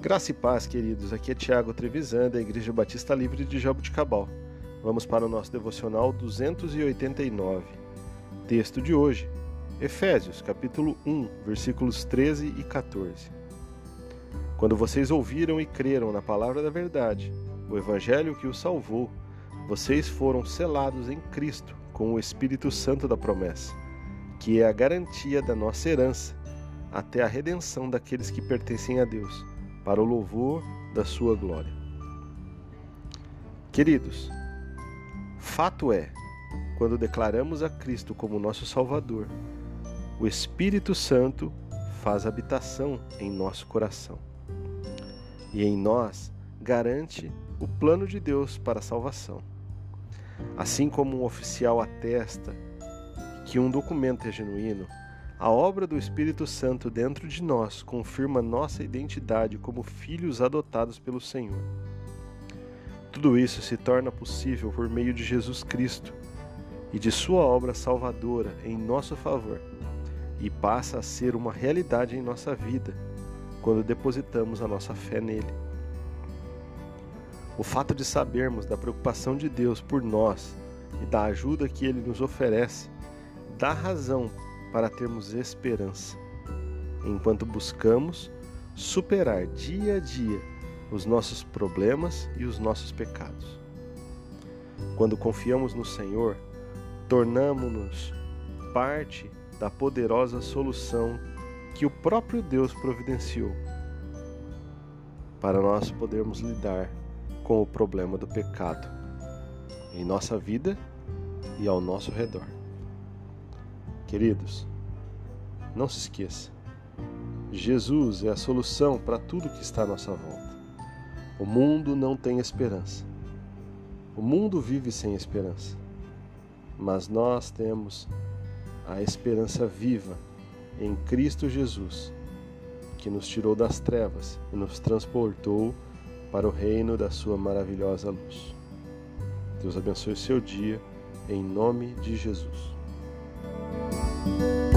Graça e paz, queridos. Aqui é Tiago Trevisan, da Igreja Batista Livre de Jabuticabal. Vamos para o nosso devocional 289. Texto de hoje, Efésios, capítulo 1, versículos 13 e 14. Quando vocês ouviram e creram na palavra da verdade, o evangelho que os salvou, vocês foram selados em Cristo com o Espírito Santo da promessa, que é a garantia da nossa herança até a redenção daqueles que pertencem a Deus para o louvor da sua glória. Queridos, fato é, quando declaramos a Cristo como nosso Salvador, o Espírito Santo faz habitação em nosso coração. E em nós garante o plano de Deus para a salvação. Assim como um oficial atesta que um documento é genuíno, a obra do Espírito Santo dentro de nós confirma nossa identidade como filhos adotados pelo Senhor. Tudo isso se torna possível por meio de Jesus Cristo e de Sua obra salvadora em nosso favor, e passa a ser uma realidade em nossa vida quando depositamos a nossa fé nele. O fato de sabermos da preocupação de Deus por nós e da ajuda que ele nos oferece dá razão para termos esperança, enquanto buscamos superar dia a dia os nossos problemas e os nossos pecados. Quando confiamos no Senhor, tornamos-nos parte da poderosa solução que o próprio Deus providenciou para nós podermos lidar com o problema do pecado em nossa vida e ao nosso redor. Queridos, não se esqueça: Jesus é a solução para tudo que está à nossa volta. O mundo não tem esperança. O mundo vive sem esperança. Mas nós temos a esperança viva em Cristo Jesus, que nos tirou das trevas e nos transportou para o reino da Sua maravilhosa luz. Deus abençoe o seu dia, em nome de Jesus. You.